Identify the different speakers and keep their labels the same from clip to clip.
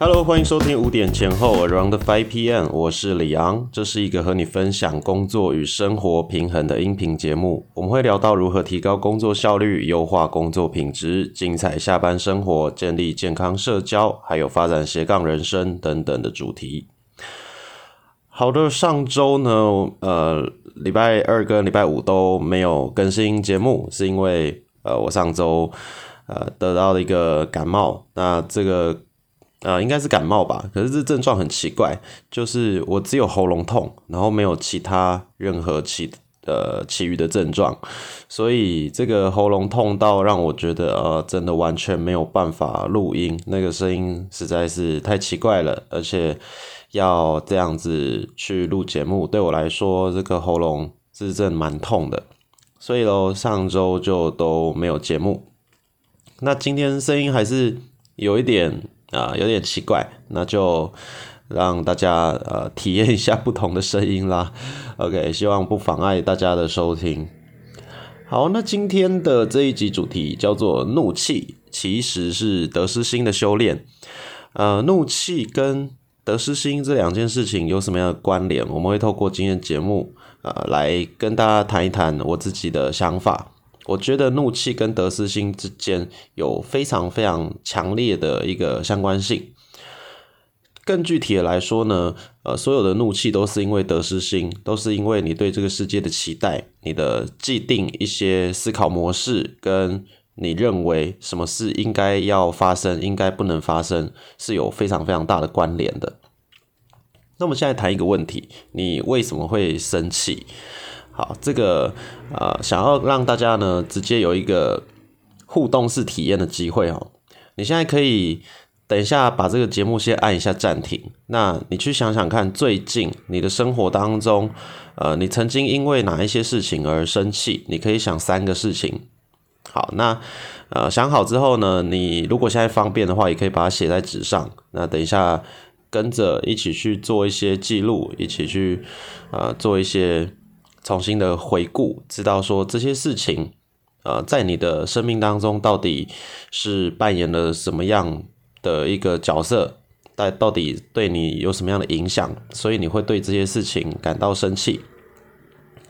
Speaker 1: Hello，欢迎收听五点前后 Around Five PM，我是李昂，这是一个和你分享工作与生活平衡的音频节目。我们会聊到如何提高工作效率、优化工作品质、精彩下班生活、建立健康社交，还有发展斜杠人生等等的主题。好的，上周呢，呃，礼拜二跟礼拜五都没有更新节目，是因为呃，我上周呃得到了一个感冒，那这个。呃，应该是感冒吧，可是这症状很奇怪，就是我只有喉咙痛，然后没有其他任何其呃其余的症状，所以这个喉咙痛到让我觉得呃真的完全没有办法录音，那个声音实在是太奇怪了，而且要这样子去录节目，对我来说这个喉咙是真蛮痛的，所以喽上周就都没有节目，那今天声音还是有一点。啊，有点奇怪，那就让大家呃体验一下不同的声音啦。OK，希望不妨碍大家的收听。好，那今天的这一集主题叫做怒气，其实是得失心的修炼。呃，怒气跟得失心这两件事情有什么样的关联？我们会透过今天节目呃来跟大家谈一谈我自己的想法。我觉得怒气跟得失心之间有非常非常强烈的一个相关性。更具体的来说呢，呃，所有的怒气都是因为得失心，都是因为你对这个世界的期待，你的既定一些思考模式，跟你认为什么事应该要发生，应该不能发生，是有非常非常大的关联的。那我们现在谈一个问题：你为什么会生气？好，这个呃，想要让大家呢直接有一个互动式体验的机会哦。你现在可以等一下把这个节目先按一下暂停，那你去想想看，最近你的生活当中，呃，你曾经因为哪一些事情而生气？你可以想三个事情。好，那呃想好之后呢，你如果现在方便的话，也可以把它写在纸上。那等一下跟着一起去做一些记录，一起去呃做一些。重新的回顾，知道说这些事情，呃，在你的生命当中到底是扮演了什么样的一个角色，但到底对你有什么样的影响，所以你会对这些事情感到生气。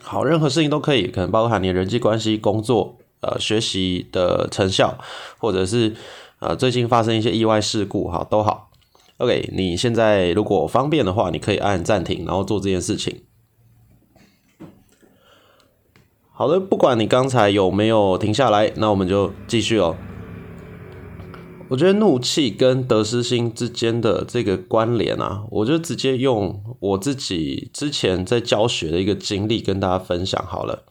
Speaker 1: 好，任何事情都可以，可能包含你人际关系、工作、呃，学习的成效，或者是呃，最近发生一些意外事故，好，都好。OK，你现在如果方便的话，你可以按暂停，然后做这件事情。好的，不管你刚才有没有停下来，那我们就继续哦。我觉得怒气跟得失心之间的这个关联啊，我就直接用我自己之前在教学的一个经历跟大家分享好了。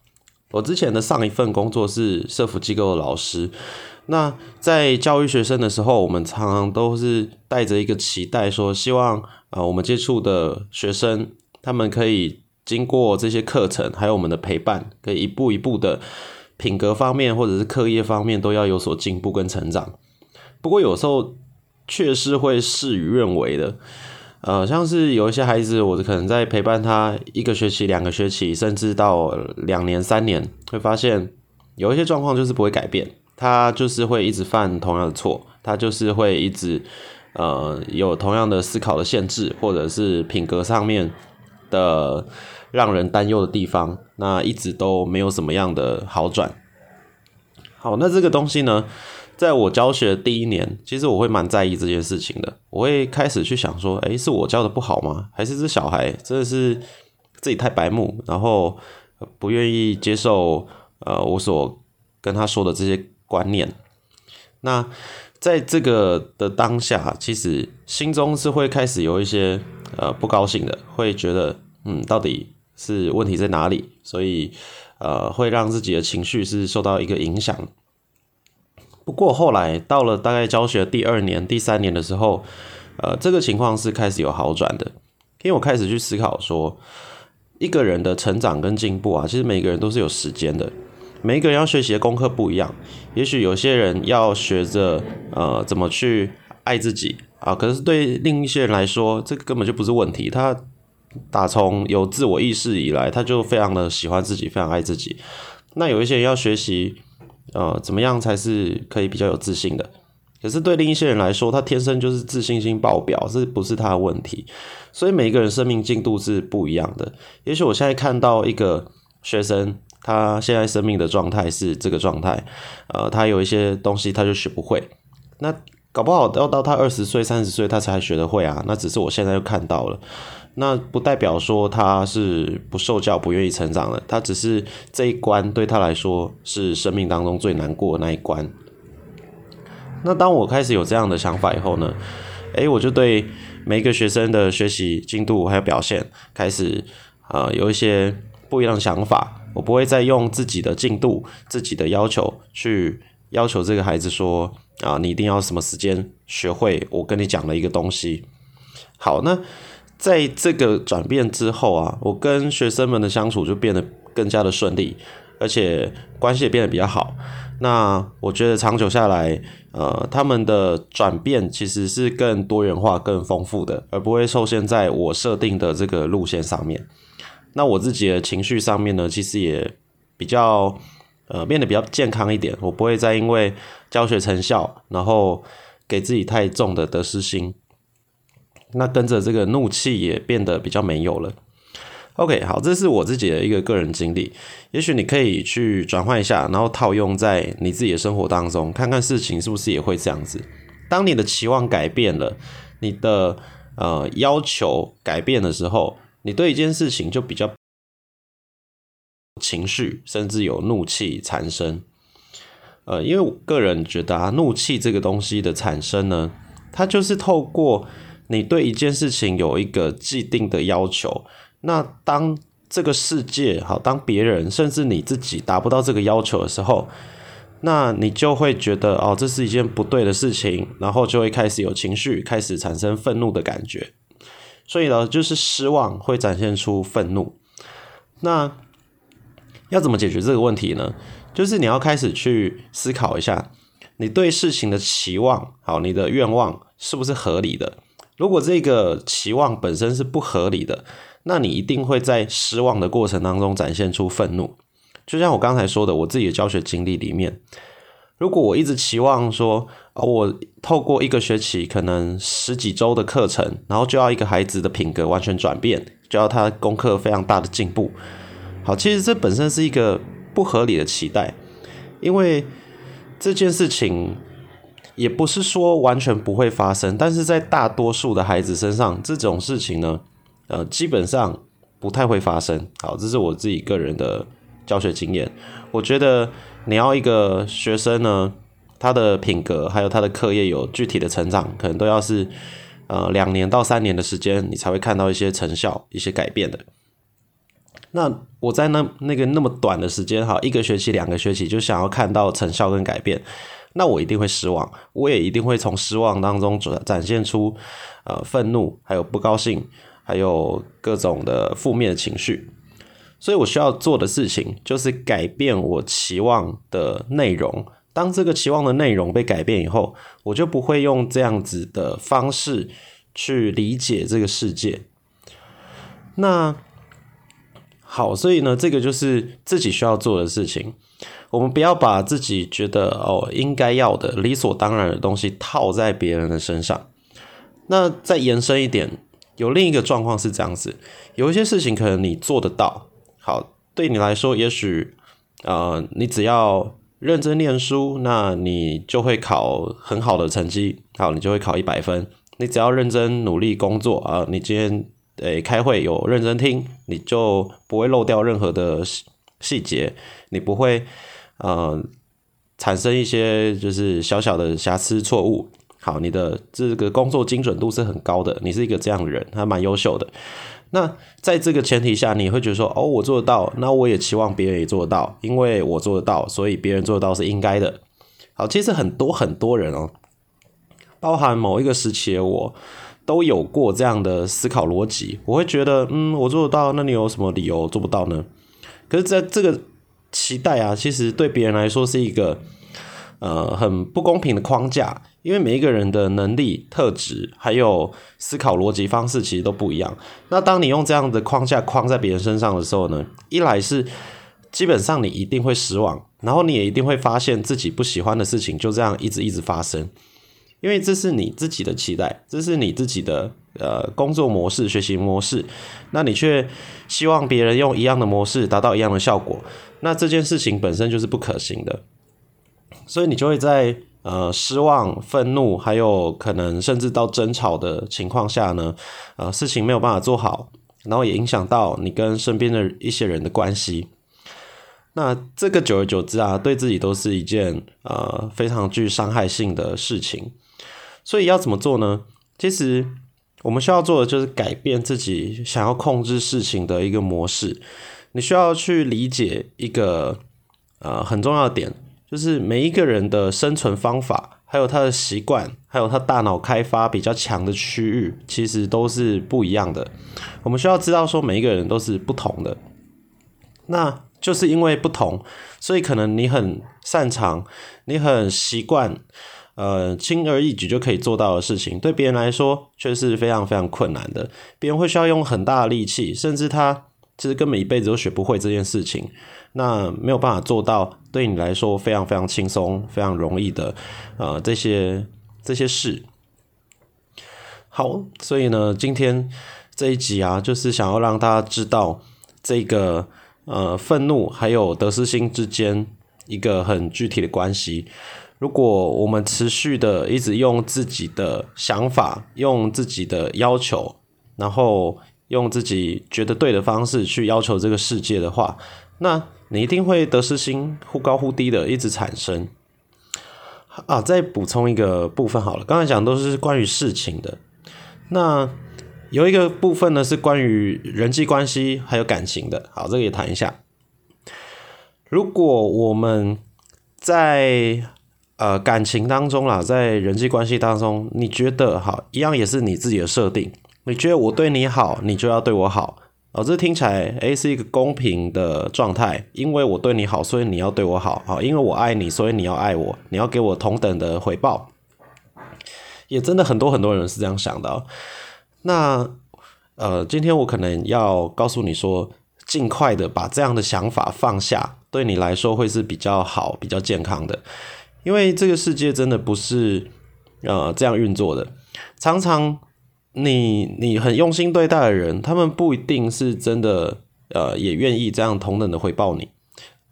Speaker 1: 我之前的上一份工作是社福机构的老师，那在教育学生的时候，我们常常都是带着一个期待，说希望啊，我们接触的学生他们可以。经过这些课程，还有我们的陪伴，可以一步一步的品格方面或者是课业方面都要有所进步跟成长。不过有时候确实会事与愿违的，呃，像是有一些孩子，我可能在陪伴他一个学期、两个学期，甚至到两年、三年，会发现有一些状况就是不会改变，他就是会一直犯同样的错，他就是会一直呃有同样的思考的限制，或者是品格上面的。让人担忧的地方，那一直都没有什么样的好转。好，那这个东西呢，在我教学第一年，其实我会蛮在意这件事情的。我会开始去想说，诶，是我教的不好吗？还是这小孩真的是自己太白目，然后不愿意接受呃我所跟他说的这些观念？那在这个的当下，其实心中是会开始有一些呃不高兴的，会觉得嗯，到底。是问题在哪里？所以，呃，会让自己的情绪是受到一个影响。不过后来到了大概教学第二年、第三年的时候，呃，这个情况是开始有好转的，因为我开始去思考说，一个人的成长跟进步啊，其实每个人都是有时间的，每一个人要学习的功课不一样。也许有些人要学着呃怎么去爱自己啊，可是对另一些人来说，这个根本就不是问题，他。打从有自我意识以来，他就非常的喜欢自己，非常爱自己。那有一些人要学习，呃，怎么样才是可以比较有自信的？可是对另一些人来说，他天生就是自信心爆表，这不是他的问题。所以每一个人生命进度是不一样的。也许我现在看到一个学生，他现在生命的状态是这个状态，呃，他有一些东西他就学不会，那搞不好要到他二十岁、三十岁他才学得会啊。那只是我现在又看到了，那不代表说他是不受教、不愿意成长的，他只是这一关对他来说是生命当中最难过的那一关。那当我开始有这样的想法以后呢，诶，我就对每一个学生的学习进度还有表现开始呃有一些不一样的想法。我不会再用自己的进度、自己的要求去要求这个孩子说啊，你一定要什么时间学会我跟你讲的一个东西。好，那在这个转变之后啊，我跟学生们的相处就变得更加的顺利，而且关系也变得比较好。那我觉得长久下来，呃，他们的转变其实是更多元化、更丰富的，而不会受限在我设定的这个路线上面。那我自己的情绪上面呢，其实也比较呃变得比较健康一点，我不会再因为教学成效，然后给自己太重的得失心，那跟着这个怒气也变得比较没有了。OK，好，这是我自己的一个个人经历，也许你可以去转换一下，然后套用在你自己的生活当中，看看事情是不是也会这样子。当你的期望改变了，你的呃要求改变的时候，你对一件事情就比较情绪，甚至有怒气产生。呃，因为我个人觉得啊，怒气这个东西的产生呢，它就是透过你对一件事情有一个既定的要求。那当这个世界好，当别人甚至你自己达不到这个要求的时候，那你就会觉得哦，这是一件不对的事情，然后就会开始有情绪，开始产生愤怒的感觉。所以呢，就是失望会展现出愤怒。那要怎么解决这个问题呢？就是你要开始去思考一下，你对事情的期望，好，你的愿望是不是合理的？如果这个期望本身是不合理的，那你一定会在失望的过程当中展现出愤怒。就像我刚才说的，我自己的教学经历里面，如果我一直期望说，啊，我透过一个学期可能十几周的课程，然后就要一个孩子的品格完全转变，就要他功课非常大的进步。好，其实这本身是一个不合理的期待，因为这件事情也不是说完全不会发生，但是在大多数的孩子身上，这种事情呢。呃，基本上不太会发生。好，这是我自己个人的教学经验。我觉得你要一个学生呢，他的品格还有他的课业有具体的成长，可能都要是呃两年到三年的时间，你才会看到一些成效、一些改变的。那我在那那个那么短的时间，哈，一个学期、两个学期就想要看到成效跟改变，那我一定会失望，我也一定会从失望当中展展现出呃愤怒，还有不高兴。还有各种的负面的情绪，所以我需要做的事情就是改变我期望的内容。当这个期望的内容被改变以后，我就不会用这样子的方式去理解这个世界。那好，所以呢，这个就是自己需要做的事情。我们不要把自己觉得哦应该要的、理所当然的东西套在别人的身上。那再延伸一点。有另一个状况是这样子，有一些事情可能你做得到，好，对你来说，也许，呃，你只要认真念书，那你就会考很好的成绩，好，你就会考一百分。你只要认真努力工作啊，你今天诶开会有认真听，你就不会漏掉任何的细节，你不会呃产生一些就是小小的瑕疵错误。好，你的这个工作精准度是很高的，你是一个这样的人，还蛮优秀的。那在这个前提下，你会觉得说，哦，我做得到，那我也期望别人也做得到，因为我做得到，所以别人做得到是应该的。好，其实很多很多人哦，包含某一个时期的我，都有过这样的思考逻辑。我会觉得，嗯，我做得到，那你有什么理由做不到呢？可是，在这个期待啊，其实对别人来说是一个。呃，很不公平的框架，因为每一个人的能力、特质还有思考逻辑方式其实都不一样。那当你用这样的框架框在别人身上的时候呢，一来是基本上你一定会失望，然后你也一定会发现自己不喜欢的事情就这样一直一直发生。因为这是你自己的期待，这是你自己的呃工作模式、学习模式，那你却希望别人用一样的模式达到一样的效果，那这件事情本身就是不可行的，所以你就会在呃失望、愤怒，还有可能甚至到争吵的情况下呢，呃事情没有办法做好，然后也影响到你跟身边的一些人的关系。那这个久而久之啊，对自己都是一件呃非常具伤害性的事情。所以要怎么做呢？其实我们需要做的就是改变自己想要控制事情的一个模式。你需要去理解一个呃很重要的点，就是每一个人的生存方法，还有他的习惯，还有他大脑开发比较强的区域，其实都是不一样的。我们需要知道说，每一个人都是不同的。那就是因为不同，所以可能你很擅长，你很习惯，呃，轻而易举就可以做到的事情，对别人来说却是非常非常困难的。别人会需要用很大的力气，甚至他其实根本一辈子都学不会这件事情，那没有办法做到对你来说非常非常轻松、非常容易的，呃，这些这些事。好，所以呢，今天这一集啊，就是想要让大家知道这个。呃，愤怒还有得失心之间一个很具体的关系。如果我们持续的一直用自己的想法、用自己的要求，然后用自己觉得对的方式去要求这个世界的话，那你一定会得失心忽高忽低的一直产生。啊，再补充一个部分好了，刚才讲都是关于事情的，那。有一个部分呢是关于人际关系还有感情的，好，这个也谈一下。如果我们在呃感情当中啦，在人际关系当中，你觉得好一样也是你自己的设定，你觉得我对你好，你就要对我好，哦，这听起来诶是一个公平的状态，因为我对你好，所以你要对我好，好，因为我爱你，所以你要爱我，你要给我同等的回报，也真的很多很多人是这样想的。那呃，今天我可能要告诉你说，尽快的把这样的想法放下，对你来说会是比较好、比较健康的。因为这个世界真的不是呃这样运作的。常常你你很用心对待的人，他们不一定是真的呃也愿意这样同等的回报你。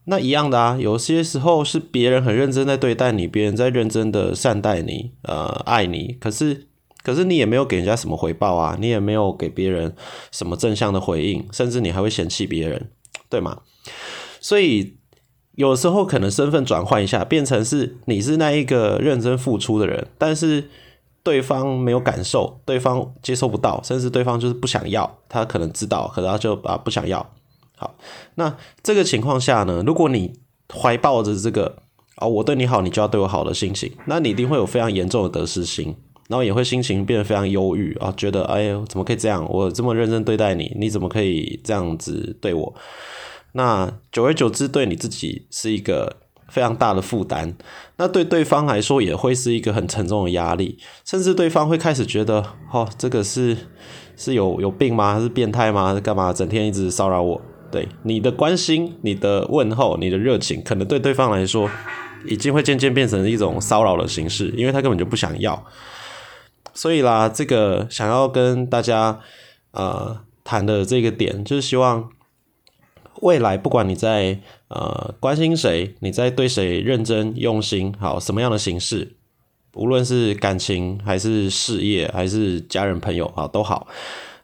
Speaker 1: 那一样的啊，有些时候是别人很认真在对待你，别人在认真的善待你，呃，爱你，可是。可是你也没有给人家什么回报啊，你也没有给别人什么正向的回应，甚至你还会嫌弃别人，对吗？所以有时候可能身份转换一下，变成是你是那一个认真付出的人，但是对方没有感受，对方接受不到，甚至对方就是不想要，他可能知道，可是他就啊不想要。好，那这个情况下呢，如果你怀抱着这个啊我对你好，你就要对我好的心情，那你一定会有非常严重的得失心。然后也会心情变得非常忧郁啊，觉得哎呦怎么可以这样？我这么认真对待你，你怎么可以这样子对我？那久而久之，对你自己是一个非常大的负担，那对对方来说也会是一个很沉重的压力，甚至对方会开始觉得，哦，这个是是有有病吗？还是变态吗？是干嘛？整天一直骚扰我？对你的关心、你的问候、你的热情，可能对对方来说，已经会渐渐变成一种骚扰的形式，因为他根本就不想要。所以啦，这个想要跟大家呃谈的这个点，就是希望未来不管你在呃关心谁，你在对谁认真用心，好什么样的形式，无论是感情还是事业还是家人朋友啊都好，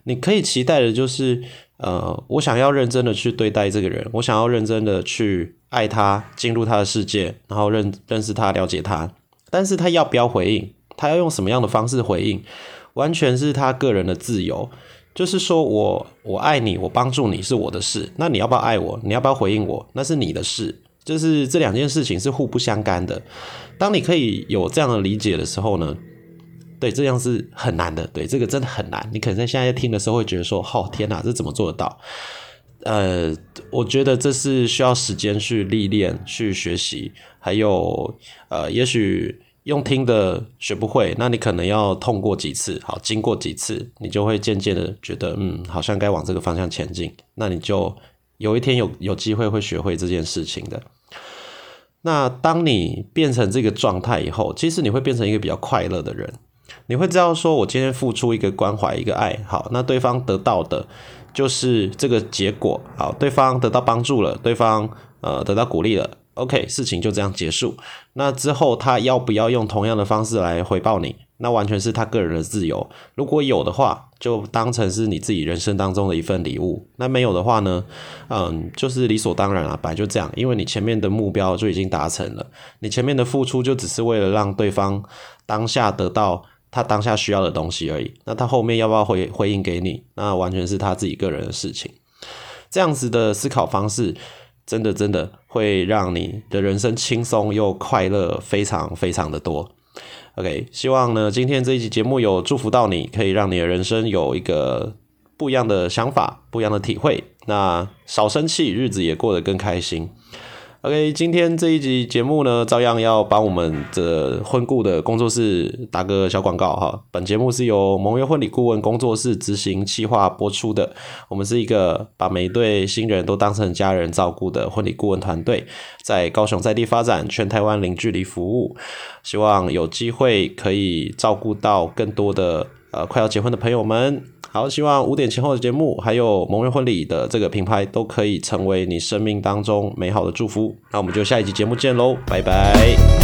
Speaker 1: 你可以期待的就是呃我想要认真的去对待这个人，我想要认真的去爱他，进入他的世界，然后认认识他，了解他，但是他要不要回应？他要用什么样的方式回应，完全是他个人的自由。就是说我我爱你，我帮助你是我的事。那你要不要爱我？你要不要回应我？那是你的事。就是这两件事情是互不相干的。当你可以有这样的理解的时候呢，对，这样是很难的。对，这个真的很难。你可能在现在听的时候会觉得说：“哦，天哪，这怎么做得到？”呃，我觉得这是需要时间去历练、去学习，还有呃，也许。用听的学不会，那你可能要痛过几次，好，经过几次，你就会渐渐的觉得，嗯，好像该往这个方向前进。那你就有一天有有机会会学会这件事情的。那当你变成这个状态以后，其实你会变成一个比较快乐的人。你会知道说，我今天付出一个关怀、一个爱，好，那对方得到的就是这个结果，好，对方得到帮助了，对方呃得到鼓励了，OK，事情就这样结束。那之后他要不要用同样的方式来回报你？那完全是他个人的自由。如果有的话，就当成是你自己人生当中的一份礼物；那没有的话呢，嗯，就是理所当然啊，本来就这样，因为你前面的目标就已经达成了，你前面的付出就只是为了让对方当下得到他当下需要的东西而已。那他后面要不要回回应给你，那完全是他自己个人的事情。这样子的思考方式，真的真的会让你的人生轻松又快乐，非常非常的多。OK，希望呢今天这一集节目有祝福到你，可以让你的人生有一个不一样的想法、不一样的体会。那少生气，日子也过得更开心。OK，今天这一集节目呢，照样要帮我们的婚顾的工作室打个小广告哈。本节目是由盟约婚礼顾问工作室执行企划播出的。我们是一个把每一对新人都当成家人照顾的婚礼顾问团队，在高雄在地发展，全台湾零距离服务。希望有机会可以照顾到更多的呃快要结婚的朋友们。好，希望五点前后的节目，还有蒙人婚礼的这个品牌，都可以成为你生命当中美好的祝福。那我们就下一集节目见喽，拜拜。